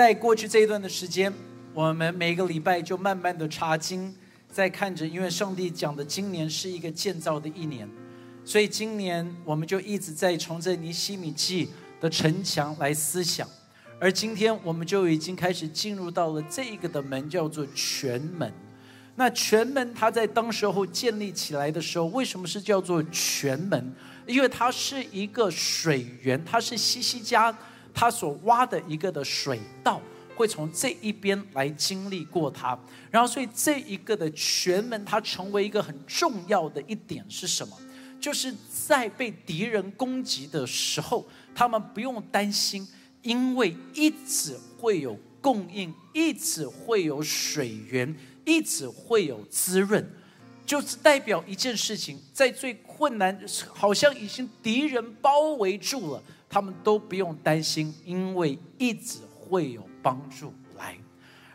在过去这一段的时间，我们每个礼拜就慢慢的查经，在看着，因为上帝讲的今年是一个建造的一年，所以今年我们就一直在从这尼西米记的城墙来思想，而今天我们就已经开始进入到了这个的门，叫做全门。那全门它在当时候建立起来的时候，为什么是叫做全门？因为它是一个水源，它是西西家他所挖的一个的水道，会从这一边来经历过它。然后，所以这一个的全门，它成为一个很重要的一点是什么？就是在被敌人攻击的时候，他们不用担心，因为一直会有供应，一直会有水源。一直会有滋润，就是代表一件事情，在最困难，好像已经敌人包围住了，他们都不用担心，因为一直会有帮助来。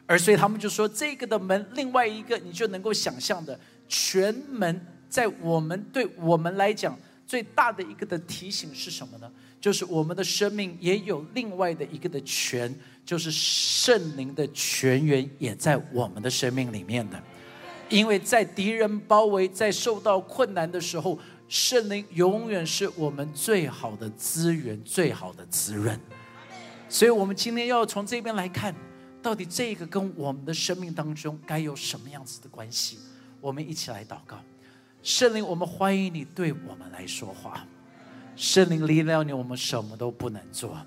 而所以他们就说，这个的门，另外一个你就能够想象的，全门在我们对我们来讲最大的一个的提醒是什么呢？就是我们的生命也有另外的一个的权。就是圣灵的泉源也在我们的生命里面的，因为在敌人包围、在受到困难的时候，圣灵永远是我们最好的资源、最好的滋润。所以，我们今天要从这边来看，到底这个跟我们的生命当中该有什么样子的关系？我们一起来祷告，圣灵，我们欢迎你对我们来说话。圣灵离了你，我们什么都不能做。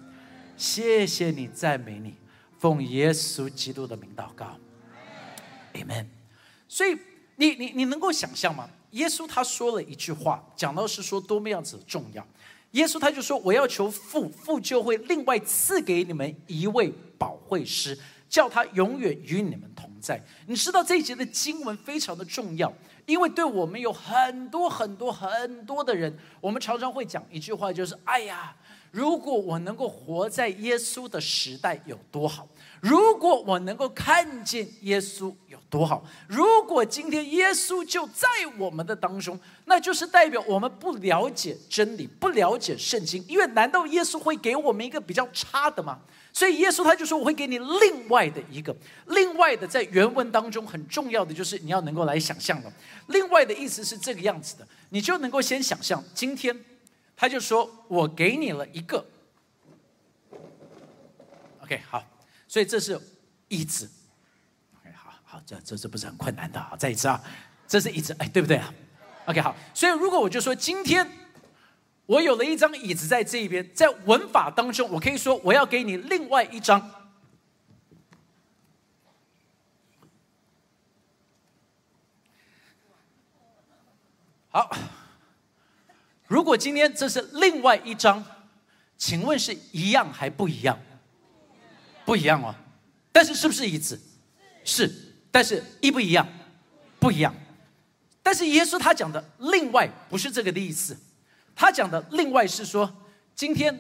谢谢你，赞美你，奉耶稣基督的名祷告，Amen。所以你你你能够想象吗？耶稣他说了一句话，讲到是说多么样子重要。耶稣他就说：“我要求父，父就会另外赐给你们一位保惠师，叫他永远与你们同在。”你知道这一节的经文非常的重要，因为对我们有很多很多很多的人，我们常常会讲一句话，就是：“哎呀。”如果我能够活在耶稣的时代有多好？如果我能够看见耶稣有多好？如果今天耶稣就在我们的当中，那就是代表我们不了解真理，不了解圣经。因为难道耶稣会给我们一个比较差的吗？所以耶稣他就说：“我会给你另外的一个，另外的在原文当中很重要的就是你要能够来想象了。另外的意思是这个样子的，你就能够先想象今天。”他就说：“我给你了一个，OK，好，所以这是椅子，OK，好好，这这这不是很困难的啊，再一次啊，这是椅子，哎，对不对啊？OK，好，所以如果我就说今天我有了一张椅子在这一边，在文法当中，我可以说我要给你另外一张，好。”如果今天这是另外一张，请问是一样还不一样？不一样哦。但是是不是一致？是。但是一不一样？不一样。但是耶稣他讲的另外不是这个的意思，他讲的另外是说，今天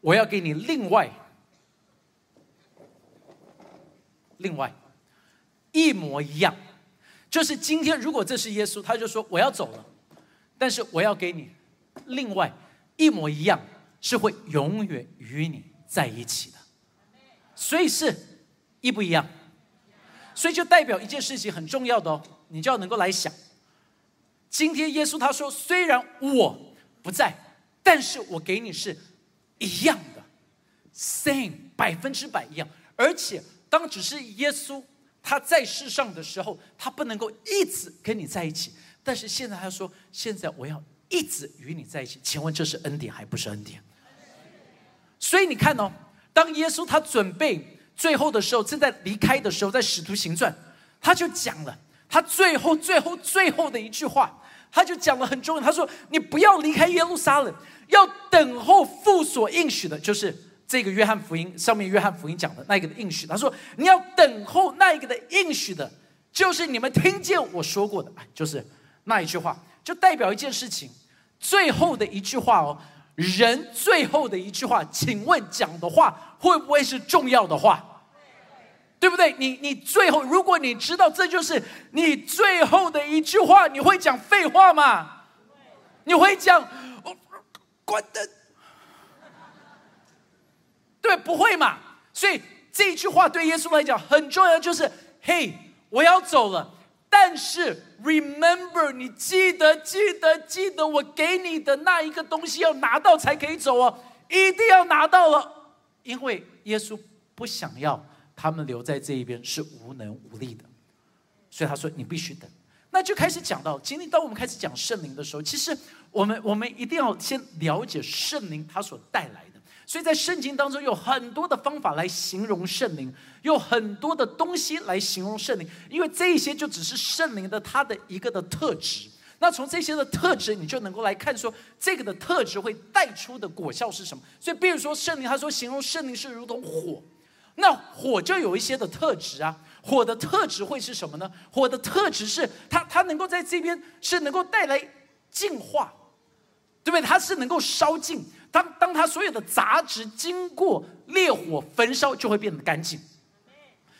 我要给你另外，另外一模一样，就是今天如果这是耶稣，他就说我要走了。但是我要给你另外一模一样，是会永远与你在一起的，所以是一不一样，所以就代表一件事情很重要的哦，你就要能够来想。今天耶稣他说，虽然我不在，但是我给你是一样的，same 百分之百一样。而且当只是耶稣他在世上的时候，他不能够一直跟你在一起。但是现在他说：“现在我要一直与你在一起。”请问这是恩典还不是恩典？所以你看哦，当耶稣他准备最后的时候，正在离开的时候，在使徒行传，他就讲了他最后、最后、最后的一句话，他就讲了很重要。他说：“你不要离开耶路撒冷，要等候父所应许的，就是这个约翰福音上面约翰福音讲的那个的应许。”他说：“你要等候那一个的应许的，就是你们听见我说过的，就是。”那一句话就代表一件事情，最后的一句话哦，人最后的一句话，请问讲的话会不会是重要的话？对不对？你你最后，如果你知道这就是你最后的一句话，你会讲废话吗？你会讲关灯？对，不会嘛？所以这句话对耶稣来讲很重要，就是嘿，我要走了，但是 remember，你记得记得记得我给你的那一个东西要拿到才可以走哦，一定要拿到了，因为耶稣不想要他们留在这一边是无能无力的，所以他说你必须等。那就开始讲到，今天当我们开始讲圣灵的时候，其实我们我们一定要先了解圣灵它所带来的。所以在圣经当中有很多的方法来形容圣灵，有很多的东西来形容圣灵，因为这些就只是圣灵的它的一个的特质。那从这些的特质，你就能够来看说这个的特质会带出的果效是什么。所以，比如说圣灵，他说形容圣灵是如同火，那火就有一些的特质啊。火的特质会是什么呢？火的特质是它，它能够在这边是能够带来净化，对不对？它是能够烧尽。当当他所有的杂质经过烈火焚烧，就会变得干净。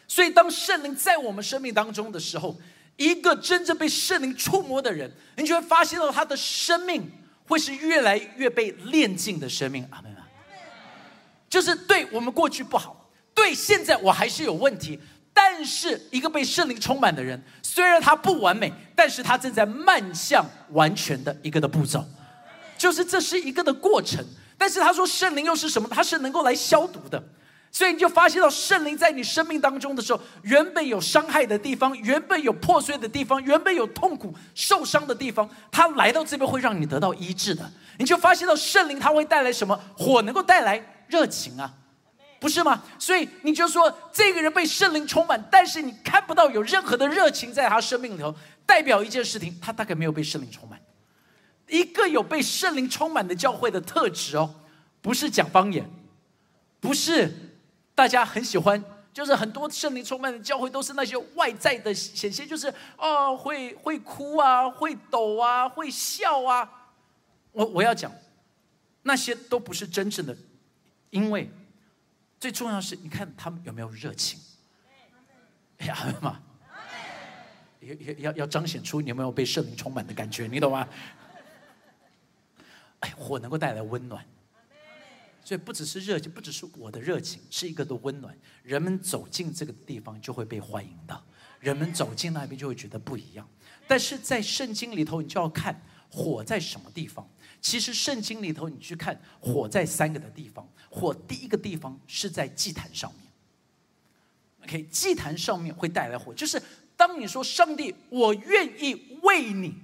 所以，当圣灵在我们生命当中的时候，一个真正被圣灵触摸的人，你就会发现到他的生命会是越来越被炼净的生命。阿门啊！就是对我们过去不好，对现在我还是有问题。但是一个被圣灵充满的人，虽然他不完美，但是他正在迈向完全的一个的步骤，就是这是一个的过程。但是他说圣灵又是什么？他是能够来消毒的，所以你就发现到圣灵在你生命当中的时候，原本有伤害的地方，原本有破碎的地方，原本有痛苦受伤的地方，他来到这边会让你得到医治的。你就发现到圣灵他会带来什么？火能够带来热情啊。不是吗？所以你就说这个人被圣灵充满，但是你看不到有任何的热情在他生命里头，代表一件事情，他大概没有被圣灵充满。一个有被圣灵充满的教会的特质哦，不是讲方言，不是大家很喜欢，就是很多圣灵充满的教会都是那些外在的显现，就是哦会会哭啊，会抖啊，会笑啊。我我要讲，那些都不是真正的，因为。最重要是，你看他们有没有热情？哎呀妈！要要要要彰显出你有没有被圣灵充满的感觉，你懂吗？哎，火能够带来温暖，所以不只是热情，不只是我的热情，是一个的温暖。人们走进这个地方就会被欢迎到，人们走进那边就会觉得不一样。但是在圣经里头，你就要看火在什么地方。其实圣经里头，你去看火在三个的地方。火第一个地方是在祭坛上面。OK，祭坛上面会带来火，就是当你说上帝，我愿意为你，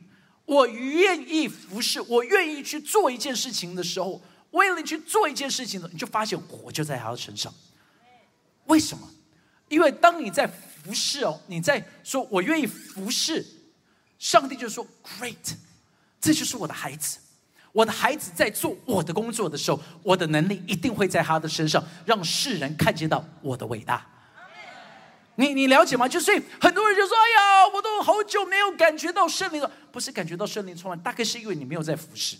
我愿意服侍，我愿意去做一件事情的时候，为了你去做一件事情呢，你就发现火就在他的身上。为什么？因为当你在服侍哦，你在说我愿意服侍，上帝就说 Great，这就是我的孩子。我的孩子在做我的工作的时候，我的能力一定会在他的身上，让世人看见到我的伟大。你你了解吗？就所以很多人就说：“哎呀，我都好久没有感觉到圣灵了。”不是感觉到圣灵充满，大概是因为你没有在服侍。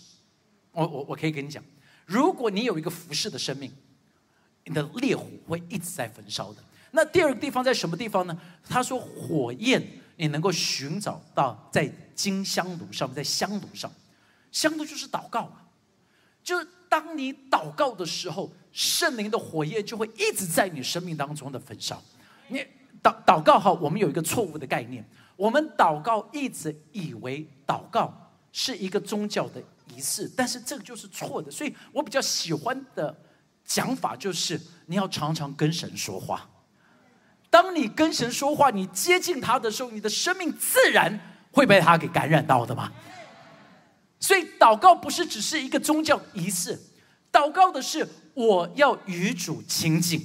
我我我可以跟你讲，如果你有一个服侍的生命，你的烈火会一直在焚烧的。那第二个地方在什么地方呢？他说：“火焰你能够寻找到在金香炉上面，在香炉上。”香炉就是祷告啊，就是当你祷告的时候，圣灵的火焰就会一直在你生命当中的焚烧。你祷祷告好，我们有一个错误的概念，我们祷告一直以为祷告是一个宗教的仪式，但是这个就是错的。所以我比较喜欢的讲法就是，你要常常跟神说话。当你跟神说话，你接近他的时候，你的生命自然会被他给感染到的嘛。所以祷告不是只是一个宗教仪式，祷告的是我要与主亲近，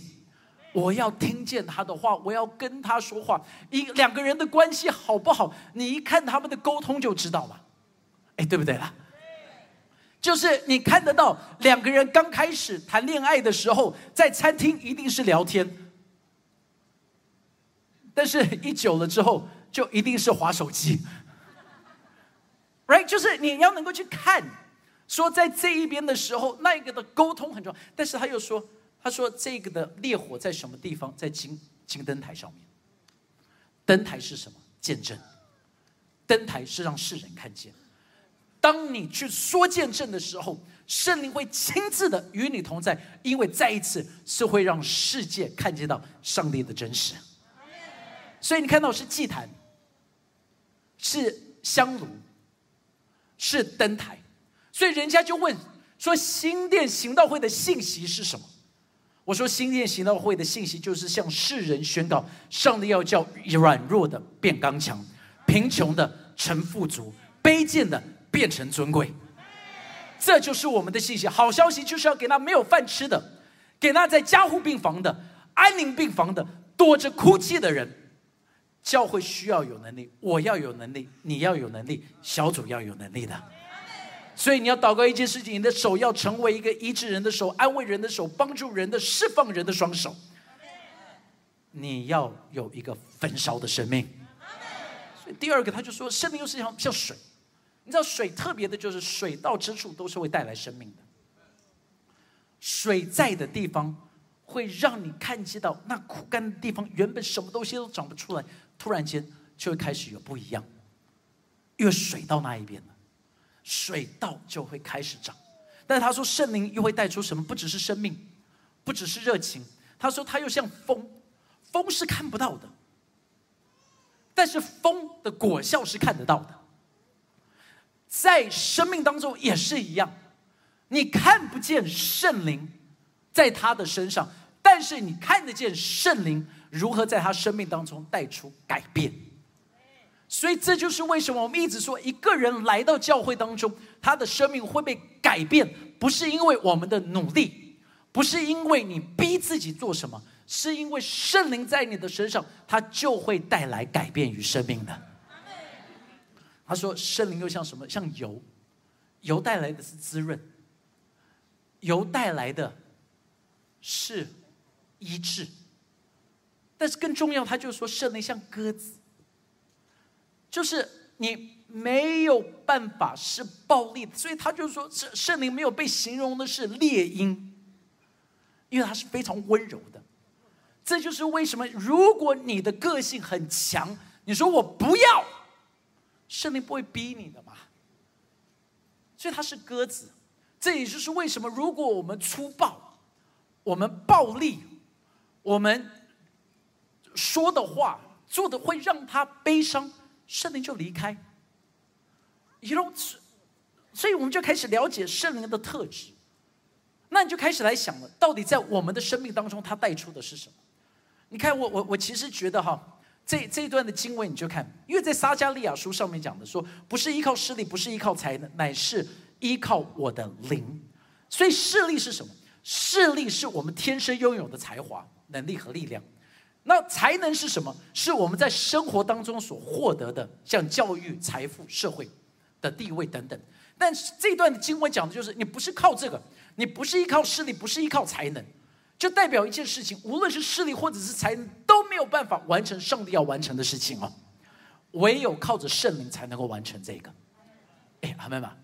我要听见他的话，我要跟他说话。一两个人的关系好不好？你一看他们的沟通就知道了，哎，对不对啦？就是你看得到两个人刚开始谈恋爱的时候，在餐厅一定是聊天，但是一久了之后，就一定是划手机。Right，就是你要能够去看，说在这一边的时候，那个的沟通很重要。但是他又说，他说这个的烈火在什么地方？在金金灯台上面。灯台是什么？见证。灯台是让世人看见。当你去说见证的时候，圣灵会亲自的与你同在，因为再一次是会让世界看见到上帝的真实。所以你看到是祭坛，是香炉，是灯台，所以人家就问说：新店行道会的信息是什么？我说：新店行道会的信息就是向世人宣告，上帝要叫软弱的变刚强，贫穷的成富足，卑贱的变成尊贵。这就是我们的信息。好消息就是要给那没有饭吃的，给那在加护病房的、安宁病房的、躲着哭泣的人。教会需要有能力，我要有能力，你要有能力，小组要有能力的。所以你要祷告一件事情，你的手要成为一个医治人的手、安慰人的手、帮助人的、释放人的双手。你要有一个焚烧的生命。所以第二个，他就说，生命又是像像水。你知道水特别的，就是水到之处都是会带来生命的。水在的地方，会让你看见到那枯干的地方，原本什么东西都长不出来，突然间就会开始有不一样。因为水到那一边了，水稻就会开始长。但是他说圣灵又会带出什么？不只是生命，不只是热情。他说他又像风，风是看不到的，但是风的果效是看得到的。在生命当中也是一样，你看不见圣灵在他的身上，但是你看得见圣灵如何在他生命当中带出改变。所以这就是为什么我们一直说，一个人来到教会当中，他的生命会被改变，不是因为我们的努力，不是因为你逼自己做什么，是因为圣灵在你的身上，他就会带来改变与生命的。他说：“圣灵又像什么？像油，油带来的是滋润，油带来的是医治。但是更重要，他就说圣灵像鸽子，就是你没有办法是暴力，所以他就说圣圣灵没有被形容的是猎鹰，因为他是非常温柔的。这就是为什么，如果你的个性很强，你说我不要。”圣灵不会逼你的嘛，所以他是鸽子，这也就是为什么，如果我们粗暴，我们暴力，我们说的话做的会让他悲伤，圣灵就离开。You know，所以我们就开始了解圣灵的特质，那你就开始来想了，到底在我们的生命当中，他带出的是什么？你看，我我我其实觉得哈。这这一段的经文你就看，因为在撒加利亚书上面讲的说，不是依靠势力，不是依靠才能，乃是依靠我的灵。所以势力是什么？势力是我们天生拥有的才华、能力和力量。那才能是什么？是我们在生活当中所获得的，像教育、财富、社会的地位等等。但是这段经文讲的就是，你不是靠这个，你不是依靠势力，不是依靠才能。就代表一件事情，无论是势力或者是才能，都没有办法完成上帝要完成的事情哦。唯有靠着圣灵才能够完成这个。哎，阿门吧。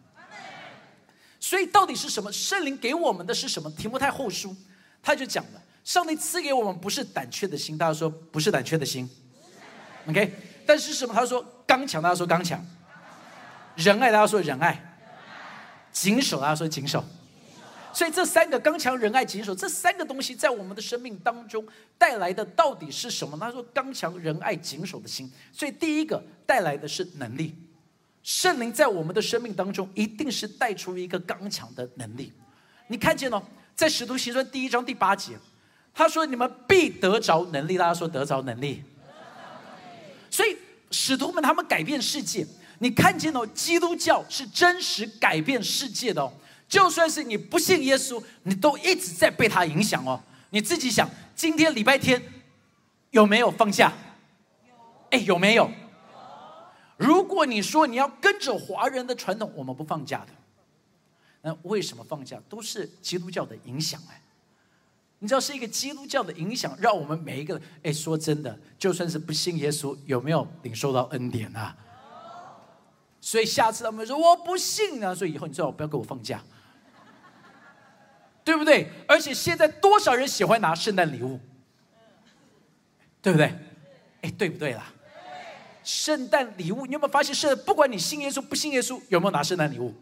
所以到底是什么？圣灵给我们的是什么？提摩太后书他就讲了，上帝赐给我们不是胆怯的心，大家说不是胆怯的心。OK，但是什么？他说刚强，大家说刚强。仁爱，大家说仁爱。谨守，大家说谨守。所以这三个刚强、仁爱、谨守，这三个东西在我们的生命当中带来的到底是什么？他说刚强、仁爱、谨守的心。所以第一个带来的是能力，圣灵在我们的生命当中一定是带出一个刚强的能力。你看见了，在使徒行传第一章第八节，他说你们必得着能力。大家说得着能力。所以使徒们他们改变世界，你看见了基督教是真实改变世界的哦。就算是你不信耶稣，你都一直在被他影响哦。你自己想，今天礼拜天有没有放假？哎，有没有？如果你说你要跟着华人的传统，我们不放假的。那为什么放假？都是基督教的影响哎。你知道是一个基督教的影响，让我们每一个人哎，说真的，就算是不信耶稣，有没有领受到恩典啊？所以下次他们说我不信啊，所以以后你最好不要给我放假。对不对？而且现在多少人喜欢拿圣诞礼物？对不对？哎，对不对啦？圣诞礼物，你有没有发现，是不管你信耶稣不信耶稣，有没有拿圣诞礼物？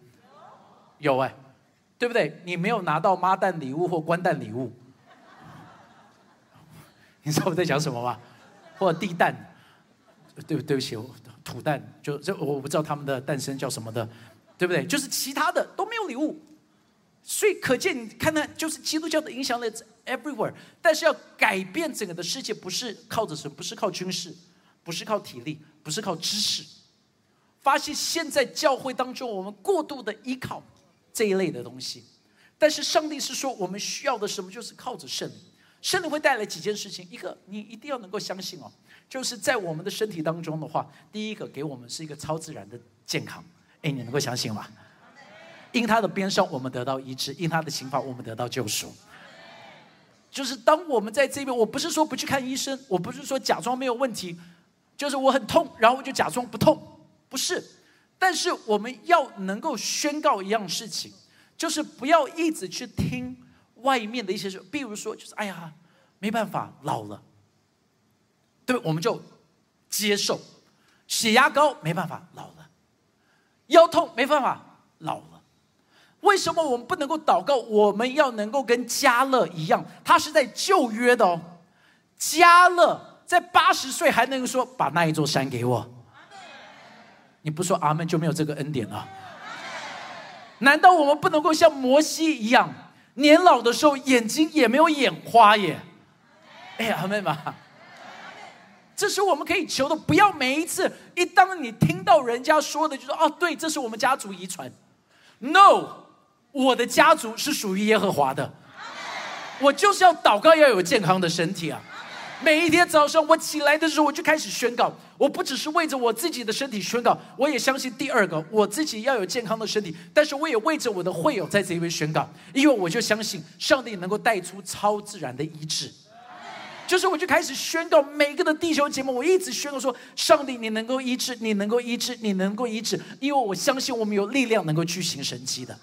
有哎，对不对？你没有拿到妈蛋礼物或官蛋礼物，你知道我在讲什么吗？或者地蛋，对不对不起，土蛋，就这我不知道他们的诞生叫什么的，对不对？就是其他的都没有礼物，所以可见你看看，就是基督教的影响力 everywhere。但是要改变整个的世界，不是靠着什么，不是靠军事，不是靠体力，不是靠知识。发现现在教会当中，我们过度的依靠这一类的东西，但是上帝是说，我们需要的什么，就是靠着圣灵。圣灵会带来几件事情，一个你一定要能够相信哦，就是在我们的身体当中的话，第一个给我们是一个超自然的健康，哎，你能够相信吗？因他的边上我们得到医治，因他的刑罚我们得到救赎。就是当我们在这边，我不是说不去看医生，我不是说假装没有问题，就是我很痛，然后我就假装不痛，不是。但是我们要能够宣告一样事情，就是不要一直去听。外面的一些事，比如说，就是哎呀，没办法，老了，对，我们就接受。血压高，没办法，老了；腰痛，没办法，老了。为什么我们不能够祷告？我们要能够跟加勒一样，他是在旧约的哦。加勒在八十岁还能说把那一座山给我。你不说阿门就没有这个恩典了。难道我们不能够像摩西一样？年老的时候，眼睛也没有眼花耶。哎呀，阿妹妹，这是我们可以求的。不要每一次一当你听到人家说的，就说哦，对，这是我们家族遗传。No，我的家族是属于耶和华的。我就是要祷告，要有健康的身体啊。每一天早上我起来的时候，我就开始宣告。我不只是为着我自己的身体宣告，我也相信第二个，我自己要有健康的身体。但是我也为着我的会友在这边宣告，因为我就相信上帝能够带出超自然的医治。就是我就开始宣告每个的弟兄姐妹，我一直宣告说：上帝，你能够医治，你能够医治，你能够医治，因为我相信我们有力量能够去行神迹的。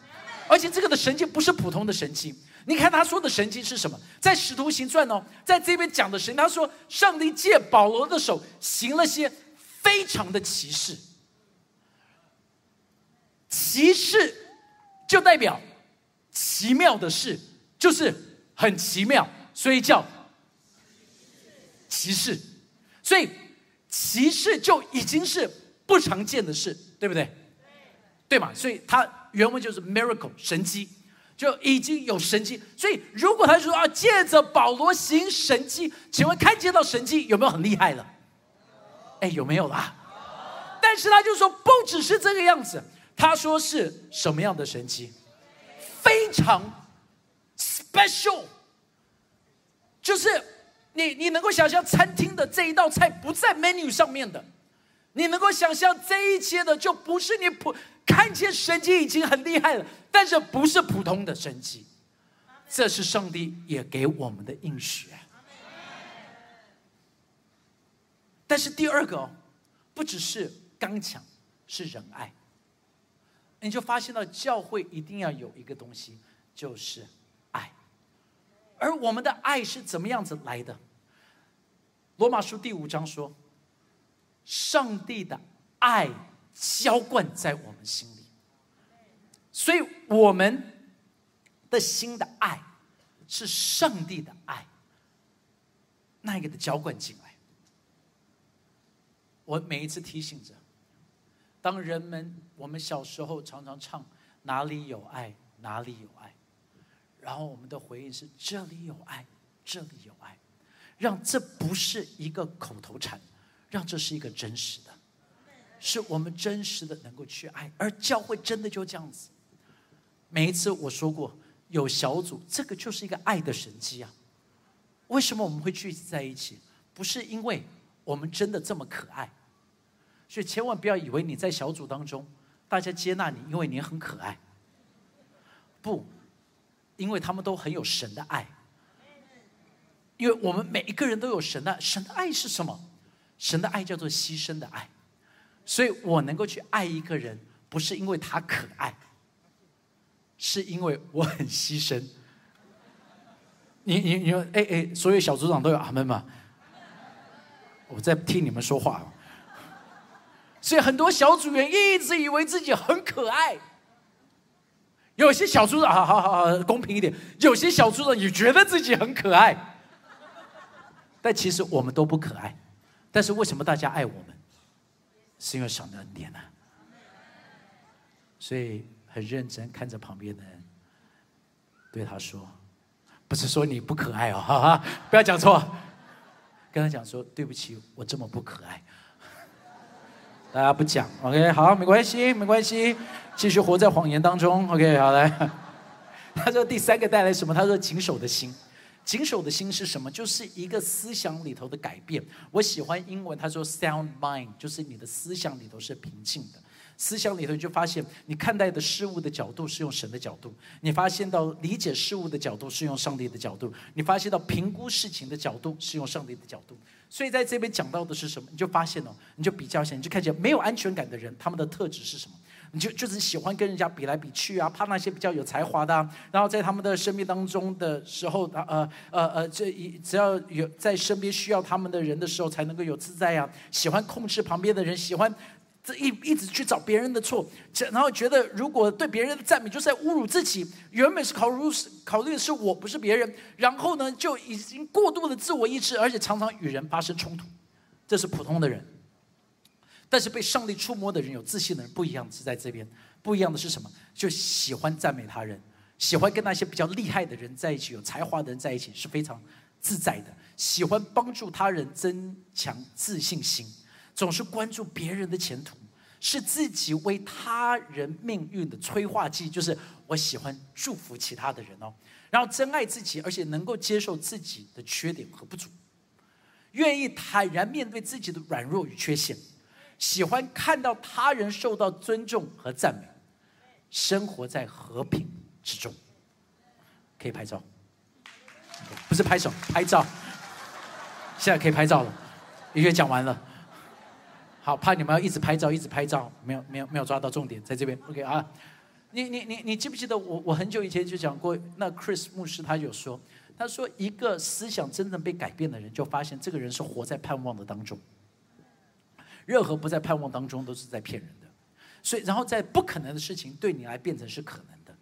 而且这个的神迹不是普通的神迹。你看他说的神迹是什么？在使徒行传哦，在这边讲的神，他说上帝借保罗的手行了些非常的奇事。奇事就代表奇妙的事，就是很奇妙，所以叫奇事。所以奇事就已经是不常见的事，对不对？对嘛？所以它原文就是 miracle 神迹。就已经有神迹，所以如果他说啊，借着保罗行神迹，请问看见到神迹有没有很厉害了？哎，有没有啦？但是他就说不只是这个样子，他说是什么样的神迹？非常 special，就是你你能够想象餐厅的这一道菜不在 menu 上面的，你能够想象这一切的就不是你普。看见神迹已经很厉害了，但是不是普通的神迹，这是上帝也给我们的应许。但是第二个，不只是刚强，是仁爱。你就发现到教会一定要有一个东西，就是爱。而我们的爱是怎么样子来的？罗马书第五章说，上帝的爱。浇灌在我们心里，所以我们的心的爱是上帝的爱，那一个的浇灌进来。我每一次提醒着，当人们我们小时候常常唱“哪里有爱，哪里有爱”，然后我们的回应是“这里有爱，这里有爱”，让这不是一个口头禅，让这是一个真实的。是我们真实的能够去爱，而教会真的就这样子。每一次我说过有小组，这个就是一个爱的神迹啊。为什么我们会聚集在一起？不是因为我们真的这么可爱，所以千万不要以为你在小组当中，大家接纳你，因为你很可爱。不，因为他们都很有神的爱，因为我们每一个人都有神的神的爱是什么？神的爱叫做牺牲的爱。所以我能够去爱一个人，不是因为他可爱，是因为我很牺牲。你你你说，哎哎，所有小组长都有阿门吗？我在听你们说话。所以很多小组员一直以为自己很可爱，有些小组长，好好好好，公平一点。有些小组长也觉得自己很可爱，但其实我们都不可爱。但是为什么大家爱我们？是因为神的恩典啊。所以很认真看着旁边的人，对他说：“不是说你不可爱哦，哈哈，不要讲错。”跟他讲说：“对不起，我这么不可爱。”大家不讲，OK，好，没关系，没关系。继续活在谎言当中，OK，好来。他说第三个带来什么？他说谨守的心，谨守的心是什么？就是一个思想里头的改变。我喜欢英文，他说 sound mind，就是你的思想里头是平静的。思想里头就发现，你看待的事物的角度是用神的角度；你发现到理解事物的角度是用上帝的角度；你发现到评估事情的角度是用上帝的角度。所以在这边讲到的是什么？你就发现哦，你就比较一下，你就看见没有安全感的人，他们的特质是什么？你就就是喜欢跟人家比来比去啊，怕那些比较有才华的，然后在他们的生命当中的时候，呃呃呃，这一只要有在身边需要他们的人的时候，才能够有自在呀。喜欢控制旁边的人，喜欢这一一直去找别人的错，然后觉得如果对别人的赞美就是在侮辱自己。原本是考虑考虑的是我不是别人，然后呢就已经过度的自我意志，而且常常与人发生冲突。这是普通的人。但是被上帝触摸的人，有自信的人不一样，是在这边不一样的是什么？就喜欢赞美他人，喜欢跟那些比较厉害的人在一起，有才华的人在一起是非常自在的。喜欢帮助他人增强自信心，总是关注别人的前途，是自己为他人命运的催化剂。就是我喜欢祝福其他的人哦，然后珍爱自己，而且能够接受自己的缺点和不足，愿意坦然面对自己的软弱与缺陷。喜欢看到他人受到尊重和赞美，生活在和平之中。可以拍照，不是拍手，拍照。现在可以拍照了，音乐讲完了。好，怕你们要一直拍照，一直拍照，没有没有没有抓到重点，在这边。OK 啊，你你你你记不记得我我很久以前就讲过，那 Chris 牧师他有说，他说一个思想真正被改变的人，就发现这个人是活在盼望的当中。任何不在盼望当中，都是在骗人的。所以，然后在不可能的事情对你来变成是可能的。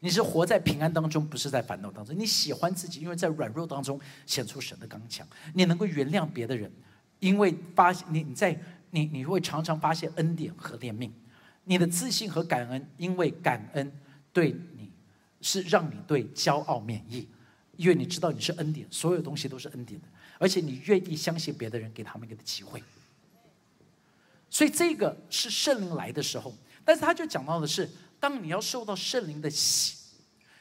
你是活在平安当中，不是在烦恼当中。你喜欢自己，因为在软弱当中显出神的刚强。你能够原谅别的人，因为发你你在你你会常常发现恩典和怜悯。你的自信和感恩，因为感恩对你是让你对骄傲免疫，因为你知道你是恩典，所有东西都是恩典的，而且你愿意相信别的人，给他们一个机会。所以这个是圣灵来的时候，但是他就讲到的是，当你要受到圣灵的喜，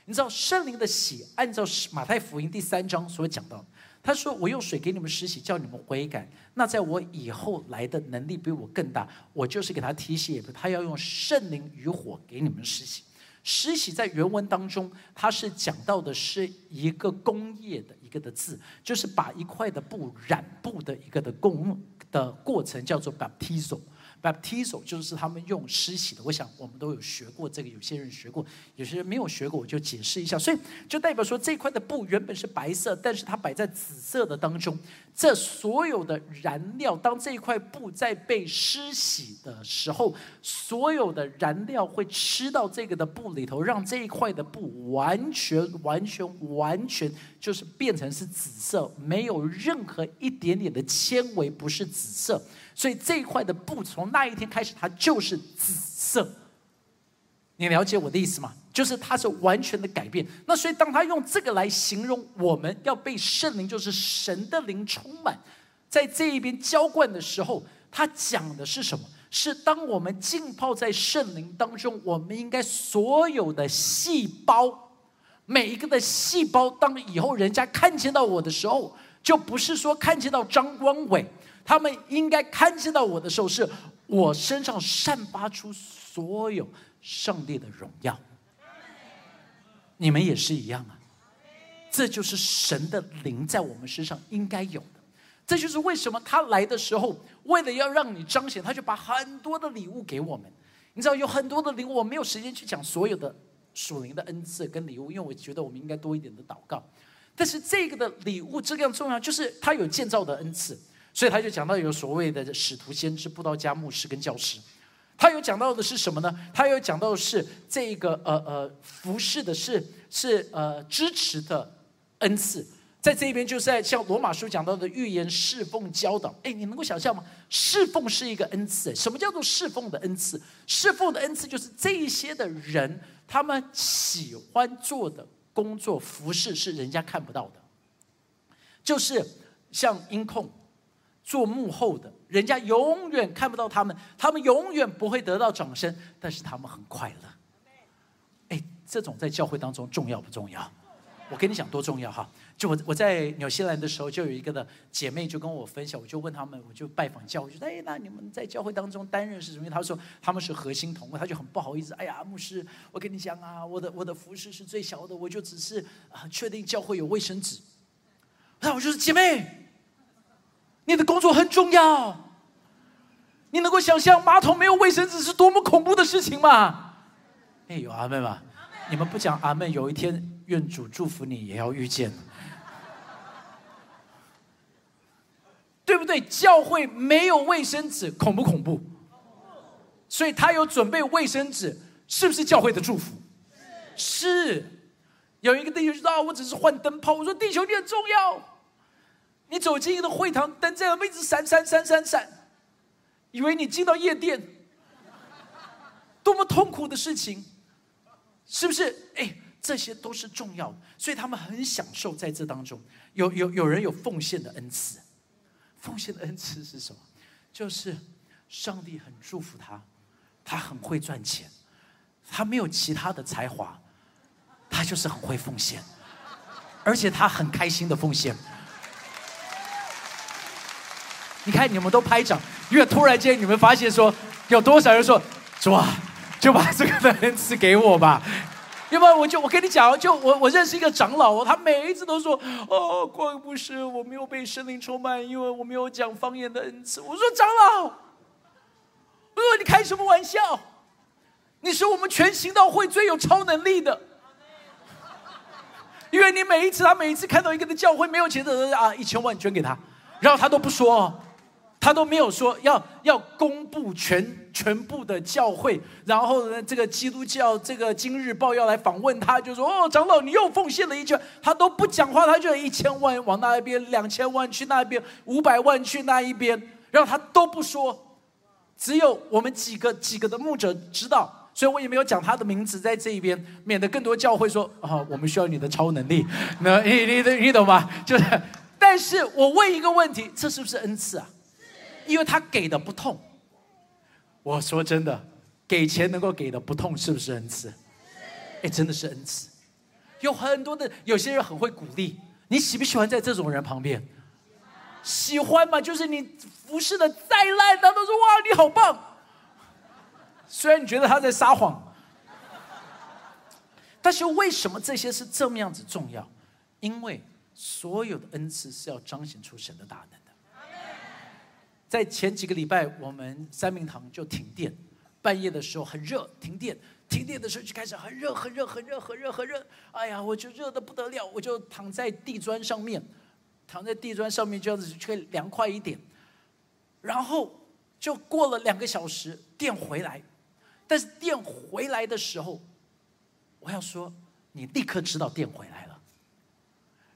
你知道圣灵的喜，按照马太福音第三章所讲到，他说：“我用水给你们施洗，叫你们悔改。那在我以后来的能力比我更大，我就是给他提醒，他要用圣灵与火给你们施洗。施洗在原文当中，它是讲到的是一个工业的一个的字，就是把一块的布染布的一个的工。”的过程叫做 Baptizo 就是他们用湿洗的。我想我们都有学过这个，有些人学过，有些人没有学过，我就解释一下。所以就代表说，这块的布原本是白色，但是它摆在紫色的当中。这所有的燃料，当这一块布在被湿洗的时候，所有的燃料会吃到这个的布里头，让这一块的布完全、完全、完全就是变成是紫色，没有任何一点点的纤维不是紫色。所以这一块的布从那一天开始，它就是紫色。你了解我的意思吗？就是它是完全的改变。那所以当他用这个来形容我们要被圣灵，就是神的灵充满，在这一边浇灌的时候，他讲的是什么？是当我们浸泡在圣灵当中，我们应该所有的细胞，每一个的细胞，当以后人家看见到我的时候，就不是说看见到张光伟，他们应该看见到我的时候，是我身上散发出所有。上帝的荣耀，你们也是一样啊！这就是神的灵在我们身上应该有的。这就是为什么他来的时候，为了要让你彰显，他就把很多的礼物给我们。你知道有很多的礼物，我没有时间去讲所有的属灵的恩赐跟礼物，因为我觉得我们应该多一点的祷告。但是这个的礼物这样重要，就是他有建造的恩赐，所以他就讲到有所谓的使徒、先知、布道家、牧师跟教师。他有讲到的是什么呢？他有讲到的是这个呃呃服侍的是是呃支持的恩赐。在这边，就是在像罗马书讲到的预言、侍奉、教导。哎，你能够想象吗？侍奉是一个恩赐。什么叫做侍奉的恩赐？侍奉的恩赐就是这一些的人，他们喜欢做的工作、服饰是人家看不到的。就是像音控、做幕后的，人家永远看不到他们，他们永远不会得到掌声，但是他们很快乐。哎，这种在教会当中重要不重要？我跟你讲多重要哈。就我我在纽西兰的时候，就有一个的姐妹就跟我分享，我就问他们，我就拜访教会，就说：“哎，那你们在教会当中担任是什么？”他说他们是核心同工，他就很不好意思。哎呀，牧师，我跟你讲啊，我的我的服饰是最小的，我就只是啊确定教会有卫生纸。那我就是姐妹，你的工作很重要，你能够想象马桶没有卫生纸是多么恐怖的事情吗？哎，有阿妹吗？你们不讲阿妹，有一天愿主祝福你也要遇见。对不对？教会没有卫生纸，恐不恐怖？所以他有准备卫生纸，是不是教会的祝福？是。有一个弟兄说：“啊，我只是换灯泡。”我说：“弟兄，你很重要。你走进一个会堂，灯在那边一直闪闪闪闪闪，以为你进到夜店，多么痛苦的事情，是不是？哎，这些都是重要，所以他们很享受在这当中。有有有人有奉献的恩赐。”奉献的恩赐是什么？就是上帝很祝福他，他很会赚钱，他没有其他的才华，他就是很会奉献，而且他很开心的奉献。你看，你们都拍掌，因为突然间你们发现说，有多少人说，主啊，就把这个的恩赐给我吧。要不然我就我跟你讲，就我我认识一个长老，他每一次都说哦，光不是我没有被圣灵充满，因为我没有讲方言的恩赐。我说长老，我说你开什么玩笑？你是我们全行道会最有超能力的，因为你每一次他每一次看到一个的教会没有钱的人啊，一千万捐给他，然后他都不说。他都没有说要要公布全全部的教会，然后呢，这个基督教这个今日报要来访问他，就说哦，长老你又奉献了一句，他都不讲话，他就一千万往那一边，两千万去那边，五百万去那一边，然后他都不说，只有我们几个几个的牧者知道，所以我也没有讲他的名字在这一边，免得更多教会说啊，我们需要你的超能力，那你你你懂吗？就是，但是我问一个问题，这是不是恩赐啊？因为他给的不痛，我说真的，给钱能够给的不痛，是不是恩赐？哎，真的是恩赐。有很多的有些人很会鼓励，你喜不喜欢在这种人旁边？喜欢嘛？就是你服侍的再烂，他都说哇你好棒。虽然你觉得他在撒谎，但是为什么这些是这么样子重要？因为所有的恩赐是要彰显出神的大能。在前几个礼拜，我们三明堂就停电，半夜的时候很热，停电，停电的时候就开始很热，很热，很热，很热，很热。哎呀，我就热的不得了，我就躺在地砖上面，躺在地砖上面，这样子就会凉快一点。然后就过了两个小时，电回来，但是电回来的时候，我要说，你立刻知道电回来了，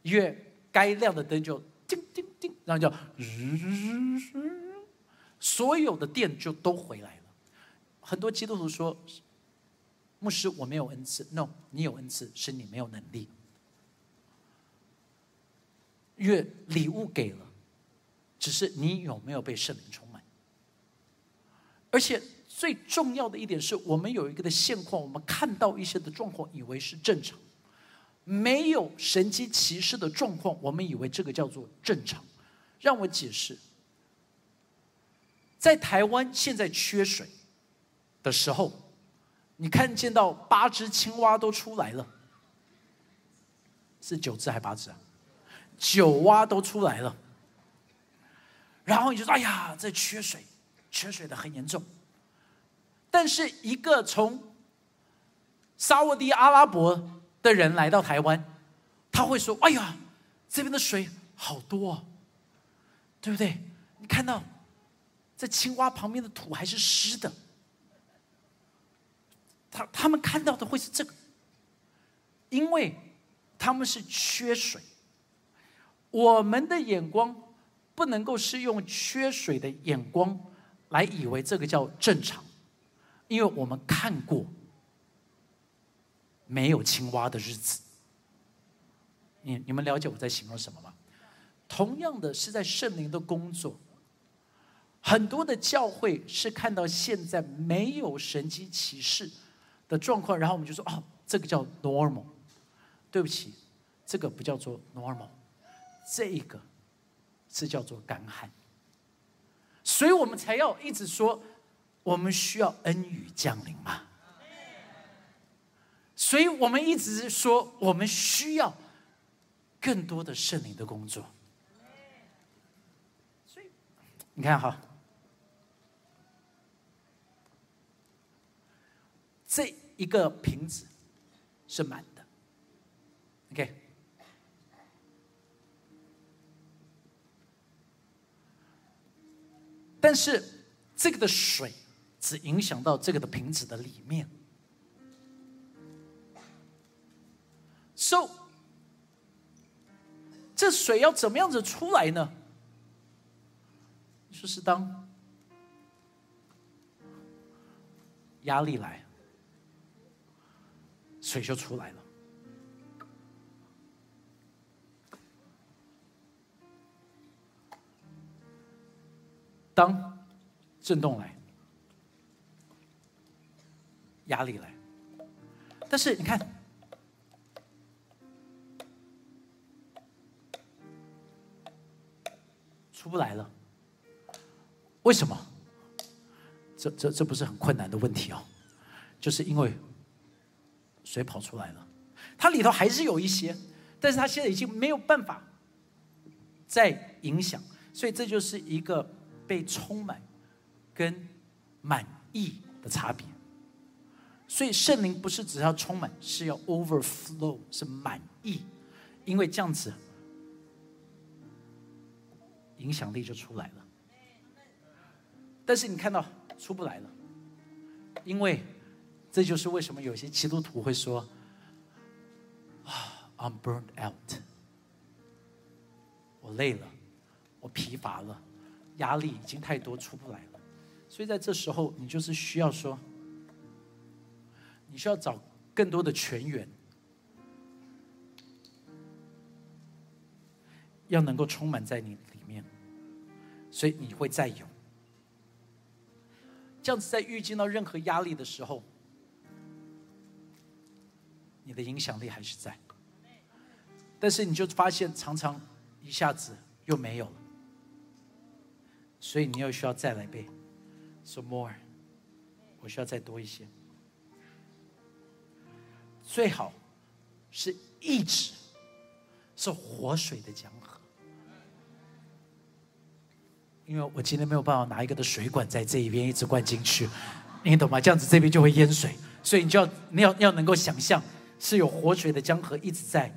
因为该亮的灯就叮叮叮，然后就日。所有的电就都回来了。很多基督徒说：“牧师，我没有恩赐。”No，你有恩赐，是你没有能力。越礼物给了，只是你有没有被圣灵充满。而且最重要的一点是我们有一个的现况，我们看到一些的状况，以为是正常；没有神机骑士的状况，我们以为这个叫做正常。让我解释。在台湾现在缺水的时候，你看见到八只青蛙都出来了，是九只还八只啊？九蛙都出来了，然后你就说：“哎呀，这缺水，缺水的很严重。”但是一个从沙地阿拉伯的人来到台湾，他会说：“哎呀，这边的水好多，对不对？你看到？”在青蛙旁边的土还是湿的，他他们看到的会是这个，因为他们是缺水。我们的眼光不能够是用缺水的眼光来以为这个叫正常，因为我们看过没有青蛙的日子。你你们了解我在形容什么吗？同样的是在圣灵的工作，很多的教会是看到现在没有神机骑士的状况，然后我们就说哦，这个叫 normal。对不起，这个不叫做 normal，这个是叫做干旱。所以我们才要一直说，我们需要恩雨降临嘛。所以我们一直说，我们需要。更多的圣灵的工作，所以你看哈，这一个瓶子是满的，OK，但是这个的水只影响到这个的瓶子的里面。，So。这水要怎么样子出来呢？就是当压力来，水就出来了；当震动来，压力来。但是你看。出不来了，为什么？这这这不是很困难的问题哦，就是因为水跑出来了，它里头还是有一些，但是它现在已经没有办法再影响，所以这就是一个被充满跟满意的差别。所以圣灵不是只要充满，是要 overflow，是满意，因为这样子。影响力就出来了，但是你看到出不来了，因为这就是为什么有些基督徒会说：“啊，I'm burned out，我累了，我疲乏了，压力已经太多，出不来了。”所以在这时候，你就是需要说，你需要找更多的全员，要能够充满在你。所以你会再有，这样子在遇见到任何压力的时候，你的影响力还是在，但是你就发现常常一下子又没有了，所以你又需要再来背，so more，我需要再多一些，最好是一直是活水的江河。因为我今天没有办法拿一个的水管在这一边一直灌进去，你懂吗？这样子这边就会淹水，所以你就要你要要能够想象是有活水的江河一直在，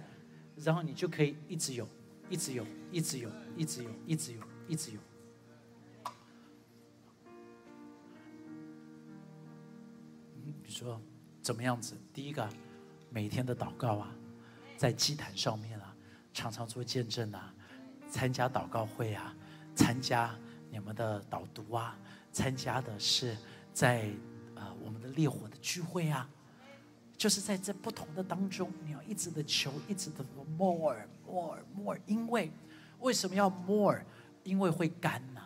然后你就可以一直有，一直有，一直有，一直有，一直有，一直有。你说怎么样子？第一个，每天的祷告啊，在祭坛上面啊，常常做见证啊，参加祷告会啊。参加你们的导读啊，参加的是在呃我们的烈火的聚会啊，就是在这不同的当中，你要一直的求，一直的 more more more，因为为什么要 more？因为会干呐。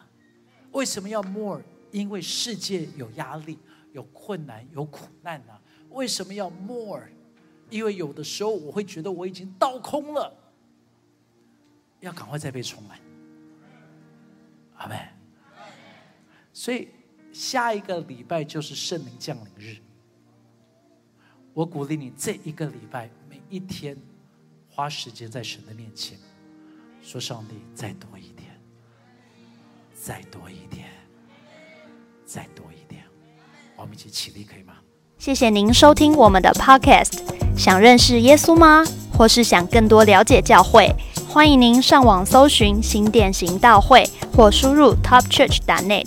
为什么要 more？因为世界有压力、有困难、有苦难呐。为什么要 more？因为有的时候我会觉得我已经倒空了，要赶快再被充满。阿门。所以下一个礼拜就是圣灵降临日。我鼓励你这一个礼拜每一天花时间在神的面前，说：“上帝，再多一点，再多一点，再多一点。”我们一起起立，可以吗？谢谢您收听我们的 Podcast。想认识耶稣吗？或是想更多了解教会？欢迎您上网搜寻新店行道会，或输入 topchurch.net，